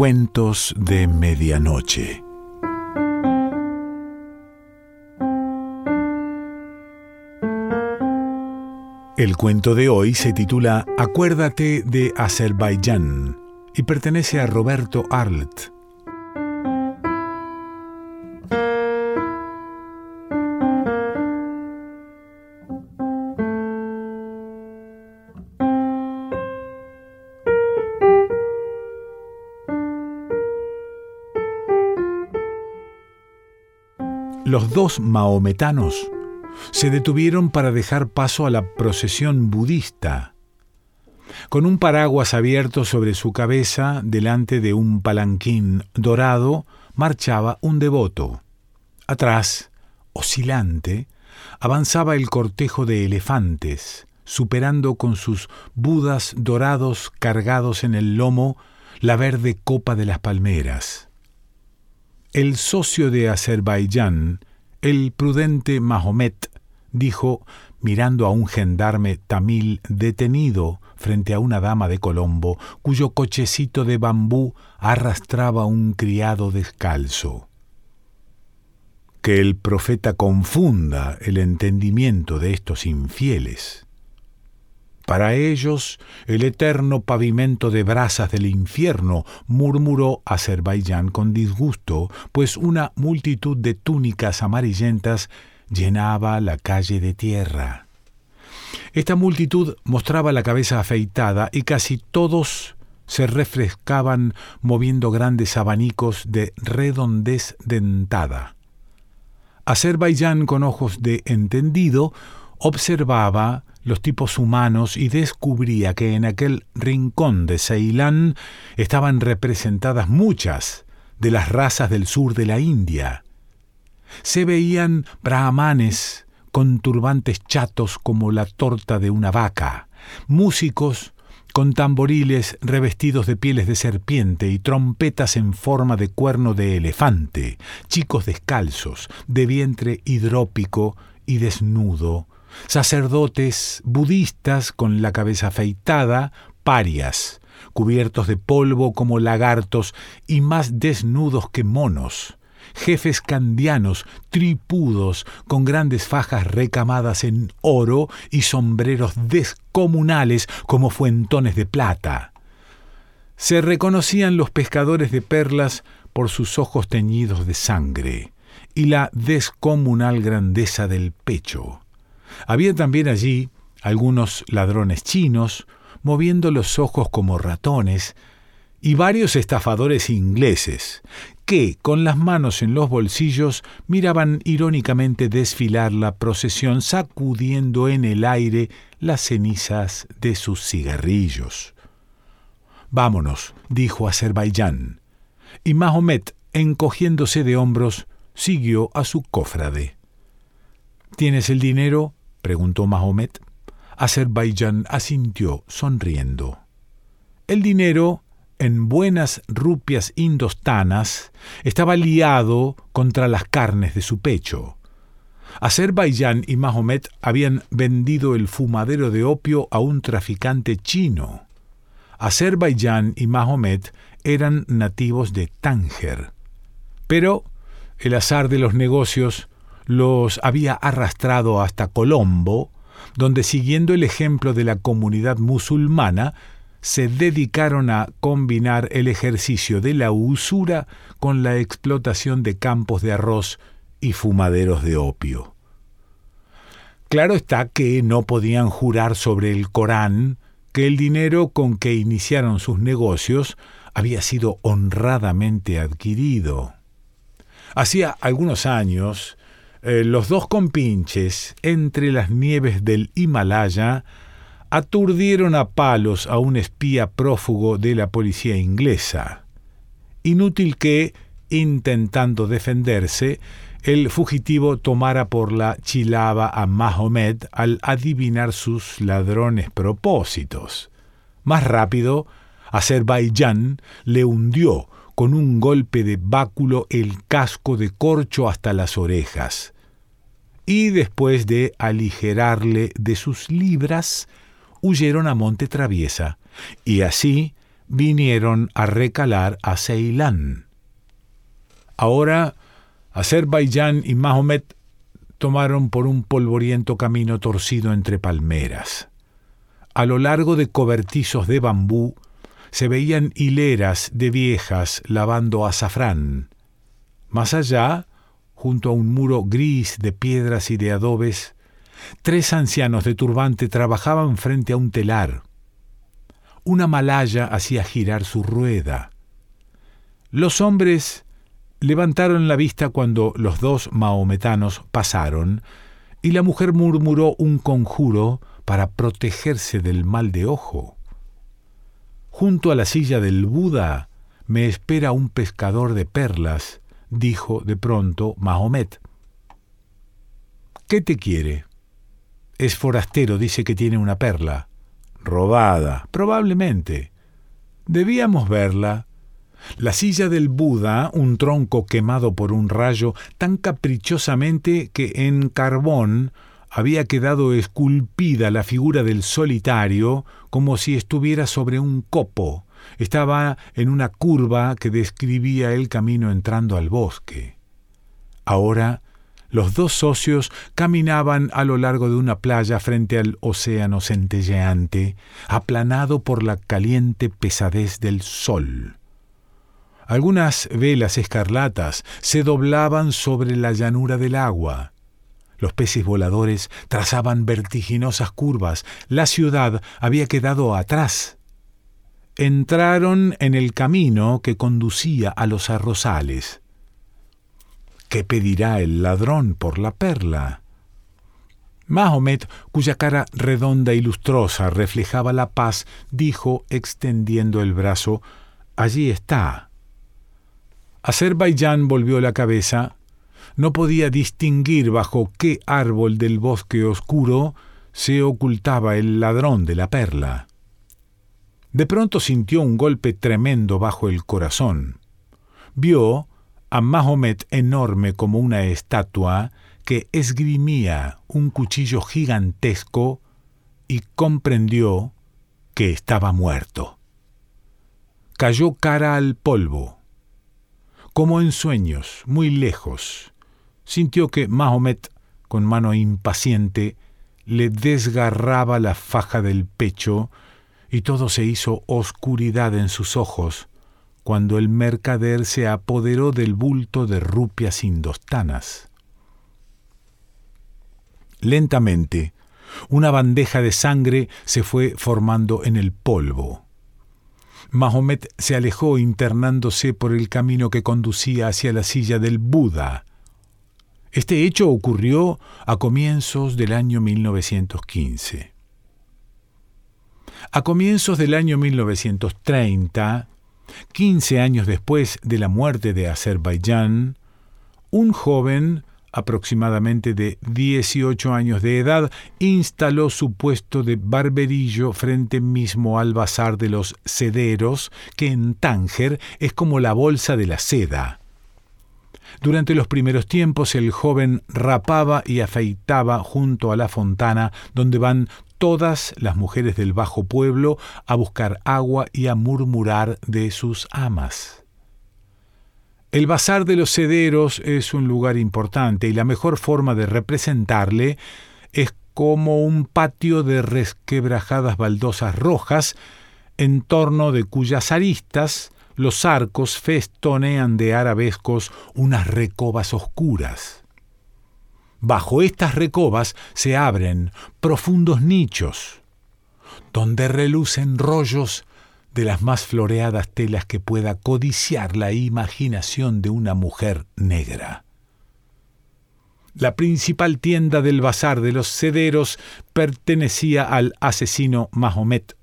Cuentos de Medianoche. El cuento de hoy se titula Acuérdate de Azerbaiyán y pertenece a Roberto Arlt. Los dos mahometanos se detuvieron para dejar paso a la procesión budista. Con un paraguas abierto sobre su cabeza, delante de un palanquín dorado, marchaba un devoto. Atrás, oscilante, avanzaba el cortejo de elefantes, superando con sus budas dorados cargados en el lomo la verde copa de las palmeras. El socio de Azerbaiyán, el prudente Mahomet, dijo, mirando a un gendarme tamil detenido frente a una dama de Colombo, cuyo cochecito de bambú arrastraba un criado descalzo. Que el profeta confunda el entendimiento de estos infieles. Para ellos, el eterno pavimento de brasas del infierno, murmuró Azerbaiyán con disgusto, pues una multitud de túnicas amarillentas llenaba la calle de tierra. Esta multitud mostraba la cabeza afeitada y casi todos se refrescaban moviendo grandes abanicos de redondez dentada. Azerbaiyán, con ojos de entendido, observaba los tipos humanos y descubría que en aquel rincón de Ceilán estaban representadas muchas de las razas del sur de la India. Se veían brahmanes con turbantes chatos como la torta de una vaca, músicos con tamboriles revestidos de pieles de serpiente y trompetas en forma de cuerno de elefante, chicos descalzos, de vientre hidrópico y desnudo, sacerdotes budistas con la cabeza afeitada, parias, cubiertos de polvo como lagartos y más desnudos que monos, jefes candianos, tripudos, con grandes fajas recamadas en oro y sombreros descomunales como fuentones de plata. Se reconocían los pescadores de perlas por sus ojos teñidos de sangre y la descomunal grandeza del pecho. Había también allí algunos ladrones chinos, moviendo los ojos como ratones, y varios estafadores ingleses, que, con las manos en los bolsillos, miraban irónicamente desfilar la procesión sacudiendo en el aire las cenizas de sus cigarrillos. Vámonos, dijo Azerbaiyán, y Mahomet, encogiéndose de hombros, siguió a su cofrade. ¿Tienes el dinero? Preguntó Mahomet. Azerbaiyán asintió, sonriendo. El dinero en buenas rupias indostanas, estaba liado contra las carnes de su pecho. Azerbaiyán y Mahomet habían vendido el fumadero de opio a un traficante chino. Azerbaiyán y Mahomet eran nativos de Tánger. Pero el azar de los negocios los había arrastrado hasta Colombo, donde siguiendo el ejemplo de la comunidad musulmana, se dedicaron a combinar el ejercicio de la usura con la explotación de campos de arroz y fumaderos de opio. Claro está que no podían jurar sobre el Corán que el dinero con que iniciaron sus negocios había sido honradamente adquirido. Hacía algunos años, eh, los dos compinches entre las nieves del Himalaya aturdieron a palos a un espía prófugo de la policía inglesa. Inútil que, intentando defenderse, el fugitivo tomara por la chilaba a Mahomet al adivinar sus ladrones propósitos. Más rápido, Azerbaiyán le hundió con un golpe de báculo el casco de corcho hasta las orejas. Y después de aligerarle de sus libras, huyeron a Monte Traviesa, y así vinieron a recalar a Ceilán. Ahora, Azerbaiyán y Mahomet tomaron por un polvoriento camino torcido entre palmeras. A lo largo de cobertizos de bambú se veían hileras de viejas lavando azafrán. Más allá, junto a un muro gris de piedras y de adobes, tres ancianos de turbante trabajaban frente a un telar. Una malaya hacía girar su rueda. Los hombres levantaron la vista cuando los dos mahometanos pasaron, y la mujer murmuró un conjuro para protegerse del mal de ojo. Junto a la silla del Buda me espera un pescador de perlas, dijo de pronto Mahomet. ¿Qué te quiere? Es forastero, dice que tiene una perla. Robada, probablemente. Debíamos verla. La silla del Buda, un tronco quemado por un rayo tan caprichosamente que en carbón había quedado esculpida la figura del solitario como si estuviera sobre un copo. Estaba en una curva que describía el camino entrando al bosque. Ahora los dos socios caminaban a lo largo de una playa frente al océano centelleante, aplanado por la caliente pesadez del sol. Algunas velas escarlatas se doblaban sobre la llanura del agua. Los peces voladores trazaban vertiginosas curvas. La ciudad había quedado atrás. Entraron en el camino que conducía a los arrozales. ¿Qué pedirá el ladrón por la perla? Mahomet, cuya cara redonda y lustrosa reflejaba la paz, dijo, extendiendo el brazo, Allí está. Azerbaiyán volvió la cabeza no podía distinguir bajo qué árbol del bosque oscuro se ocultaba el ladrón de la perla. De pronto sintió un golpe tremendo bajo el corazón. Vio a Mahomet enorme como una estatua que esgrimía un cuchillo gigantesco y comprendió que estaba muerto. Cayó cara al polvo, como en sueños, muy lejos, sintió que Mahomet, con mano impaciente, le desgarraba la faja del pecho y todo se hizo oscuridad en sus ojos cuando el mercader se apoderó del bulto de rupias indostanas. Lentamente, una bandeja de sangre se fue formando en el polvo. Mahomet se alejó internándose por el camino que conducía hacia la silla del Buda, este hecho ocurrió a comienzos del año 1915. A comienzos del año 1930, 15 años después de la muerte de Azerbaiyán, un joven aproximadamente de 18 años de edad, instaló su puesto de barberillo frente mismo al bazar de los sederos, que en Tánger es como la bolsa de la seda. Durante los primeros tiempos el joven rapaba y afeitaba junto a la fontana donde van todas las mujeres del bajo pueblo a buscar agua y a murmurar de sus amas. El bazar de los sederos es un lugar importante y la mejor forma de representarle es como un patio de resquebrajadas baldosas rojas, en torno de cuyas aristas los arcos festonean de arabescos unas recobas oscuras. Bajo estas recobas se abren profundos nichos, donde relucen rollos de las más floreadas telas que pueda codiciar la imaginación de una mujer negra. La principal tienda del bazar de los cederos pertenecía al asesino Mahomet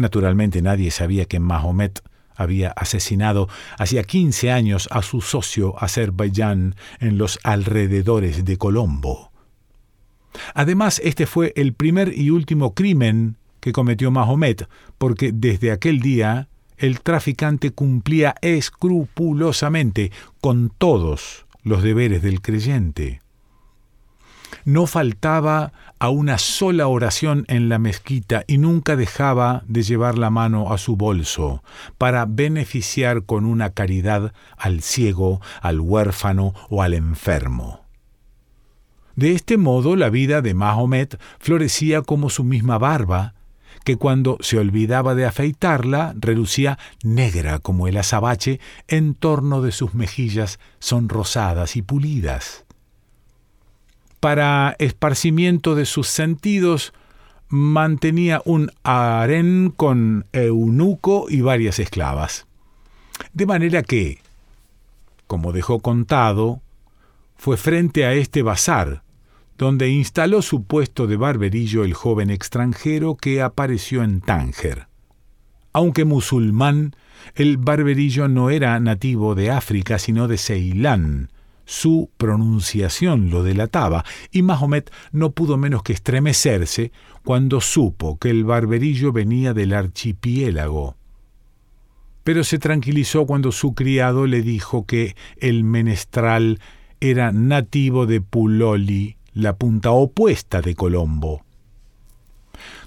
Naturalmente nadie sabía que Mahomet había asesinado hacía 15 años a su socio Azerbaiyán en los alrededores de Colombo. Además, este fue el primer y último crimen que cometió Mahomet, porque desde aquel día el traficante cumplía escrupulosamente con todos los deberes del creyente. No faltaba a una sola oración en la mezquita y nunca dejaba de llevar la mano a su bolso para beneficiar con una caridad al ciego, al huérfano o al enfermo. De este modo la vida de Mahomet florecía como su misma barba, que cuando se olvidaba de afeitarla relucía negra como el azabache en torno de sus mejillas sonrosadas y pulidas. Para esparcimiento de sus sentidos, mantenía un harén con eunuco y varias esclavas. De manera que, como dejó contado, fue frente a este bazar, donde instaló su puesto de barberillo el joven extranjero que apareció en Tánger. Aunque musulmán, el barberillo no era nativo de África, sino de Ceilán. Su pronunciación lo delataba, y Mahomet no pudo menos que estremecerse cuando supo que el barberillo venía del archipiélago. Pero se tranquilizó cuando su criado le dijo que el menestral era nativo de Puloli, la punta opuesta de Colombo.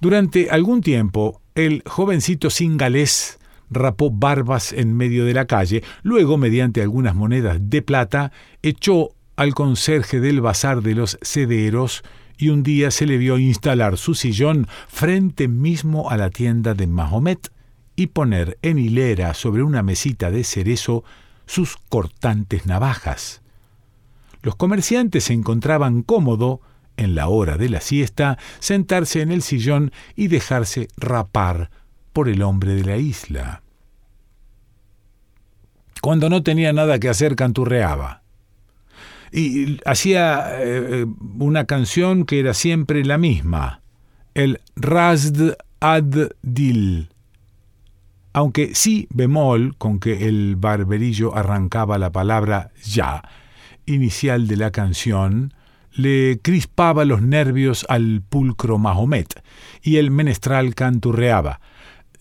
Durante algún tiempo, el jovencito singalés rapó barbas en medio de la calle, luego, mediante algunas monedas de plata, echó al conserje del bazar de los cederos y un día se le vio instalar su sillón frente mismo a la tienda de Mahomet y poner en hilera sobre una mesita de cerezo sus cortantes navajas. Los comerciantes se encontraban cómodo, en la hora de la siesta, sentarse en el sillón y dejarse rapar por el hombre de la isla. Cuando no tenía nada que hacer, canturreaba. Y hacía eh, una canción que era siempre la misma, el Razd ad Dil, aunque sí bemol con que el barberillo arrancaba la palabra ya, inicial de la canción le crispaba los nervios al pulcro Mahomet, y el menestral canturreaba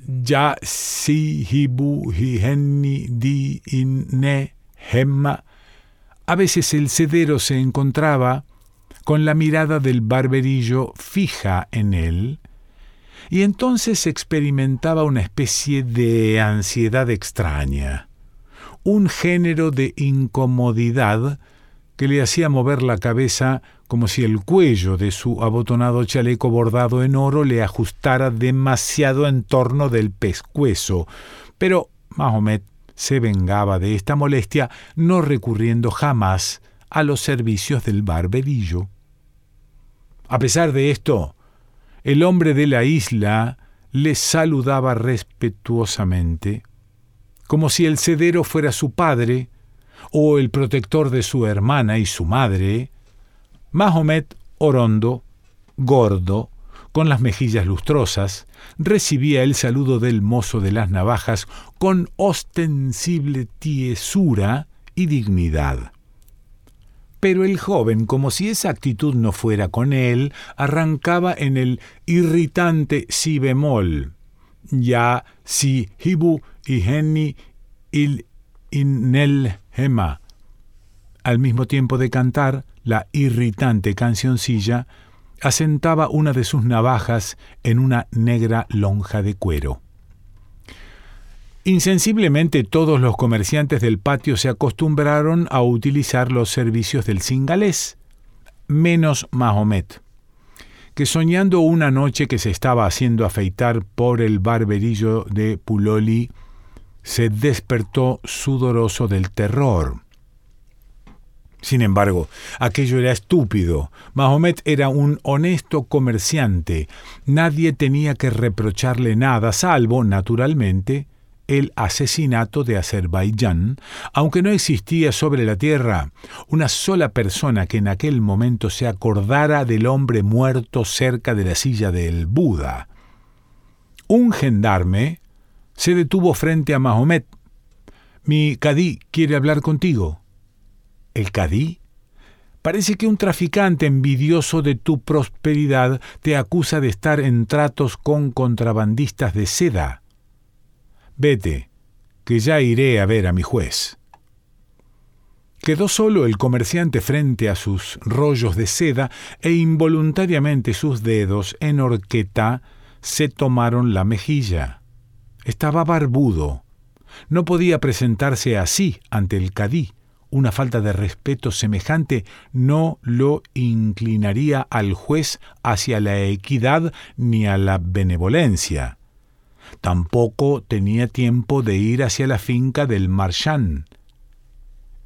Ya si hibu hihenni di inne hemma. A veces el cedero se encontraba con la mirada del barberillo fija en él, y entonces experimentaba una especie de ansiedad extraña, un género de incomodidad que le hacía mover la cabeza como si el cuello de su abotonado chaleco bordado en oro le ajustara demasiado en torno del pescuezo. Pero Mahomet se vengaba de esta molestia no recurriendo jamás a los servicios del barberillo. A pesar de esto, el hombre de la isla le saludaba respetuosamente, como si el cedero fuera su padre, o el protector de su hermana y su madre, Mahomet Orondo, gordo, con las mejillas lustrosas, recibía el saludo del mozo de las navajas con ostensible tiesura y dignidad. Pero el joven, como si esa actitud no fuera con él, arrancaba en el irritante si bemol, ya si hibu y geni il inel Emma, al mismo tiempo de cantar la irritante cancioncilla, asentaba una de sus navajas en una negra lonja de cuero. Insensiblemente todos los comerciantes del patio se acostumbraron a utilizar los servicios del cingalés, menos Mahomet, que soñando una noche que se estaba haciendo afeitar por el barberillo de Puloli, se despertó sudoroso del terror. Sin embargo, aquello era estúpido. Mahomet era un honesto comerciante. Nadie tenía que reprocharle nada, salvo, naturalmente, el asesinato de Azerbaiyán, aunque no existía sobre la tierra una sola persona que en aquel momento se acordara del hombre muerto cerca de la silla del Buda. Un gendarme, se detuvo frente a Mahomet. Mi cadí quiere hablar contigo. ¿El cadí? Parece que un traficante envidioso de tu prosperidad te acusa de estar en tratos con contrabandistas de seda. Vete, que ya iré a ver a mi juez. Quedó solo el comerciante frente a sus rollos de seda e involuntariamente sus dedos en horqueta se tomaron la mejilla. Estaba barbudo. No podía presentarse así ante el cadí. Una falta de respeto semejante no lo inclinaría al juez hacia la equidad ni a la benevolencia. Tampoco tenía tiempo de ir hacia la finca del marchán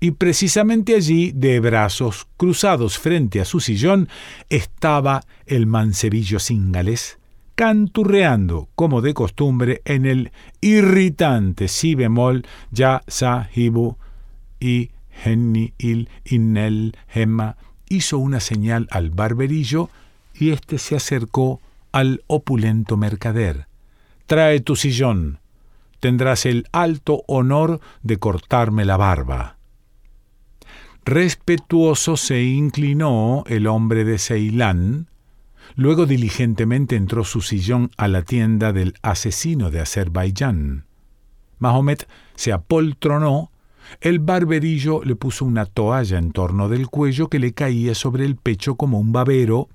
y precisamente allí, de brazos cruzados frente a su sillón, estaba el mancebillo cingales, canturreando, como de costumbre, en el irritante si bemol ya sa hibu y henni il innel gemma, hizo una señal al barberillo y éste se acercó al opulento mercader. Trae tu sillón. Tendrás el alto honor de cortarme la barba. Respetuoso se inclinó el hombre de Ceilán, luego diligentemente entró su sillón a la tienda del asesino de Azerbaiyán. Mahomet se apoltronó, el barberillo le puso una toalla en torno del cuello que le caía sobre el pecho como un babero,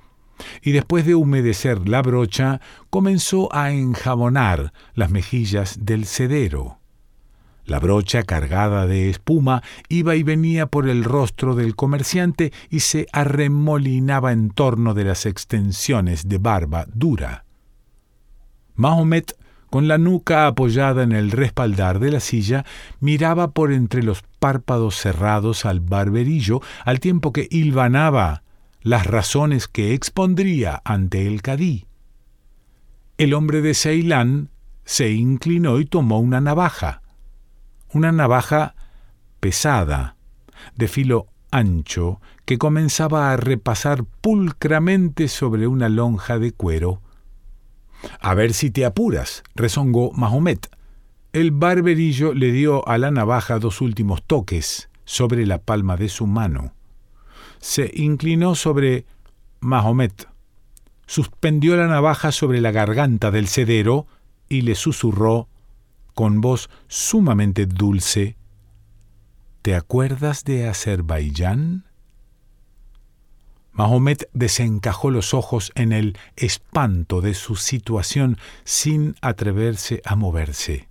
y después de humedecer la brocha, comenzó a enjabonar las mejillas del cedero. La brocha cargada de espuma iba y venía por el rostro del comerciante y se arremolinaba en torno de las extensiones de barba dura. Mahomet, con la nuca apoyada en el respaldar de la silla, miraba por entre los párpados cerrados al barberillo, al tiempo que hilvanaba las razones que expondría ante el cadí. El hombre de Ceilán se inclinó y tomó una navaja una navaja pesada, de filo ancho, que comenzaba a repasar pulcramente sobre una lonja de cuero. A ver si te apuras, rezongó Mahomet. El barberillo le dio a la navaja dos últimos toques sobre la palma de su mano. Se inclinó sobre Mahomet, suspendió la navaja sobre la garganta del cedero y le susurró con voz sumamente dulce, ¿Te acuerdas de Azerbaiyán? Mahomet desencajó los ojos en el espanto de su situación sin atreverse a moverse.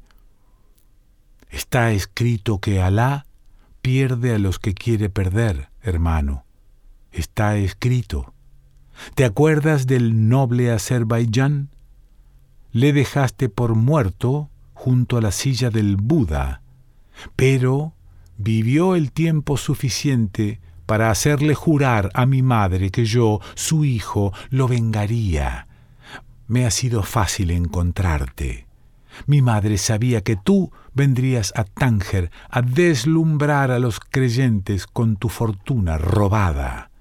Está escrito que Alá pierde a los que quiere perder, hermano. Está escrito. ¿Te acuerdas del noble Azerbaiyán? Le dejaste por muerto junto a la silla del Buda, pero vivió el tiempo suficiente para hacerle jurar a mi madre que yo, su hijo, lo vengaría. Me ha sido fácil encontrarte. Mi madre sabía que tú vendrías a Tánger a deslumbrar a los creyentes con tu fortuna robada.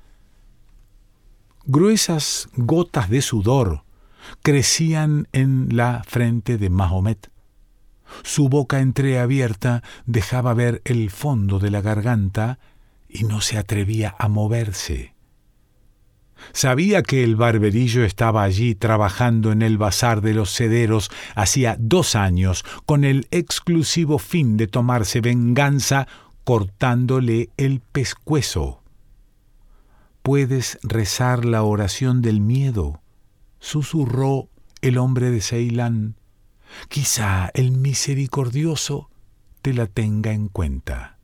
Gruesas gotas de sudor crecían en la frente de Mahomet. Su boca entreabierta dejaba ver el fondo de la garganta y no se atrevía a moverse. Sabía que el barberillo estaba allí trabajando en el bazar de los cederos hacía dos años con el exclusivo fin de tomarse venganza cortándole el pescuezo. Puedes rezar la oración del miedo, susurró el hombre de Ceilán. Quizá el misericordioso te la tenga en cuenta.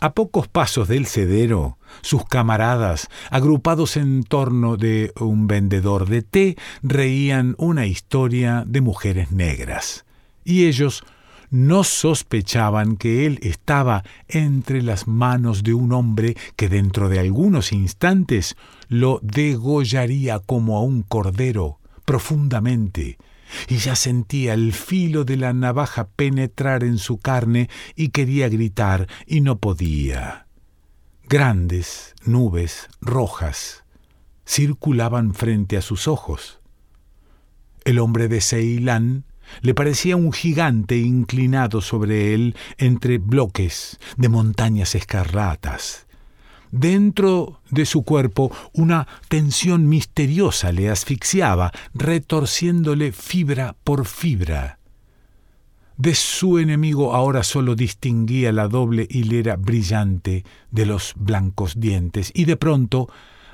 A pocos pasos del cedero, sus camaradas, agrupados en torno de un vendedor de té, reían una historia de mujeres negras, y ellos no sospechaban que él estaba entre las manos de un hombre que dentro de algunos instantes lo degollaría como a un cordero profundamente y ya sentía el filo de la navaja penetrar en su carne y quería gritar y no podía. Grandes nubes rojas circulaban frente a sus ojos. El hombre de Ceilán le parecía un gigante inclinado sobre él entre bloques de montañas escarlatas. Dentro de su cuerpo una tensión misteriosa le asfixiaba, retorciéndole fibra por fibra. De su enemigo ahora solo distinguía la doble hilera brillante de los blancos dientes y de pronto,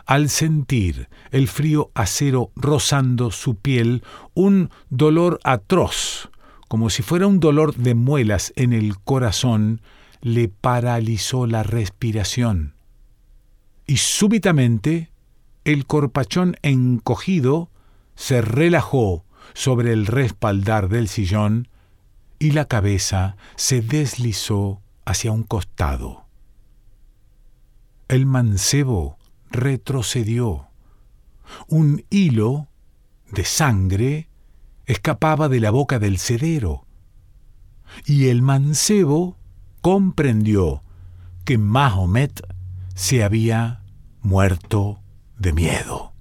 al sentir el frío acero rozando su piel, un dolor atroz, como si fuera un dolor de muelas en el corazón, le paralizó la respiración. Y súbitamente el corpachón encogido se relajó sobre el respaldar del sillón y la cabeza se deslizó hacia un costado. El mancebo retrocedió. Un hilo de sangre escapaba de la boca del cedero. Y el mancebo comprendió que Mahomet se había muerto de miedo.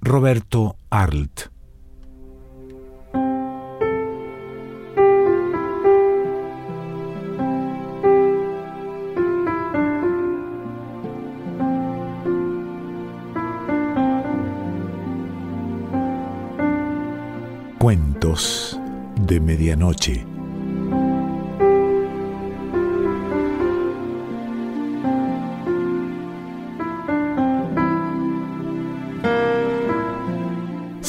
Roberto Arlt Cuentos de Medianoche.